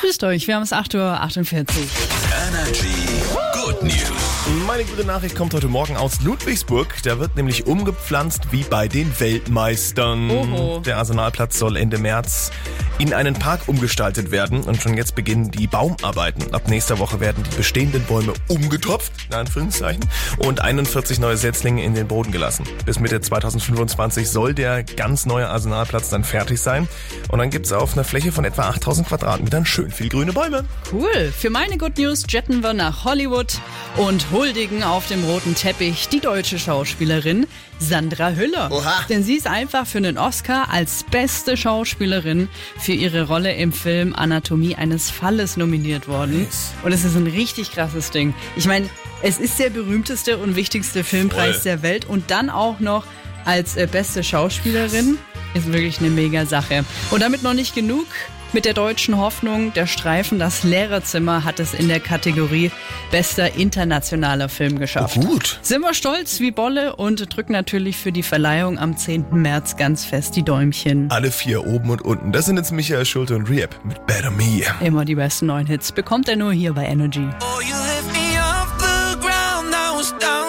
Grüßt euch, wir haben es 8.48 Uhr. Energy Good News. Meine gute Nachricht kommt heute Morgen aus Ludwigsburg. Da wird nämlich umgepflanzt wie bei den Weltmeistern. Oho. Der Arsenalplatz soll Ende März in einen Park umgestaltet werden und schon jetzt beginnen die Baumarbeiten. Ab nächster Woche werden die bestehenden Bäume umgetopft, in Anführungszeichen, und 41 neue Setzlinge in den Boden gelassen. Bis Mitte 2025 soll der ganz neue Arsenalplatz dann fertig sein und dann gibt's auf einer Fläche von etwa 8000 Quadratmetern schön viel grüne Bäume. Cool. Für meine Good News jetten wir nach Hollywood und huldigen auf dem roten Teppich die deutsche Schauspielerin Sandra Hüller. Oha. Denn sie ist einfach für einen Oscar als beste Schauspielerin für ihre Rolle im Film Anatomie eines Falles nominiert worden. Und es ist ein richtig krasses Ding. Ich meine, es ist der berühmteste und wichtigste Filmpreis Voll. der Welt und dann auch noch als äh, beste Schauspielerin. Ist wirklich eine mega Sache. Und damit noch nicht genug. Mit der deutschen Hoffnung, der Streifen Das Lehrerzimmer hat es in der Kategorie Bester internationaler Film geschafft. Oh, gut. Sind wir stolz wie Bolle und drücken natürlich für die Verleihung am 10. März ganz fest die Däumchen. Alle vier oben und unten. Das sind jetzt Michael Schulte und Riep mit Better Me. Immer die besten neuen Hits bekommt er nur hier bei Energy. Oh, you left me off the ground now, Stone.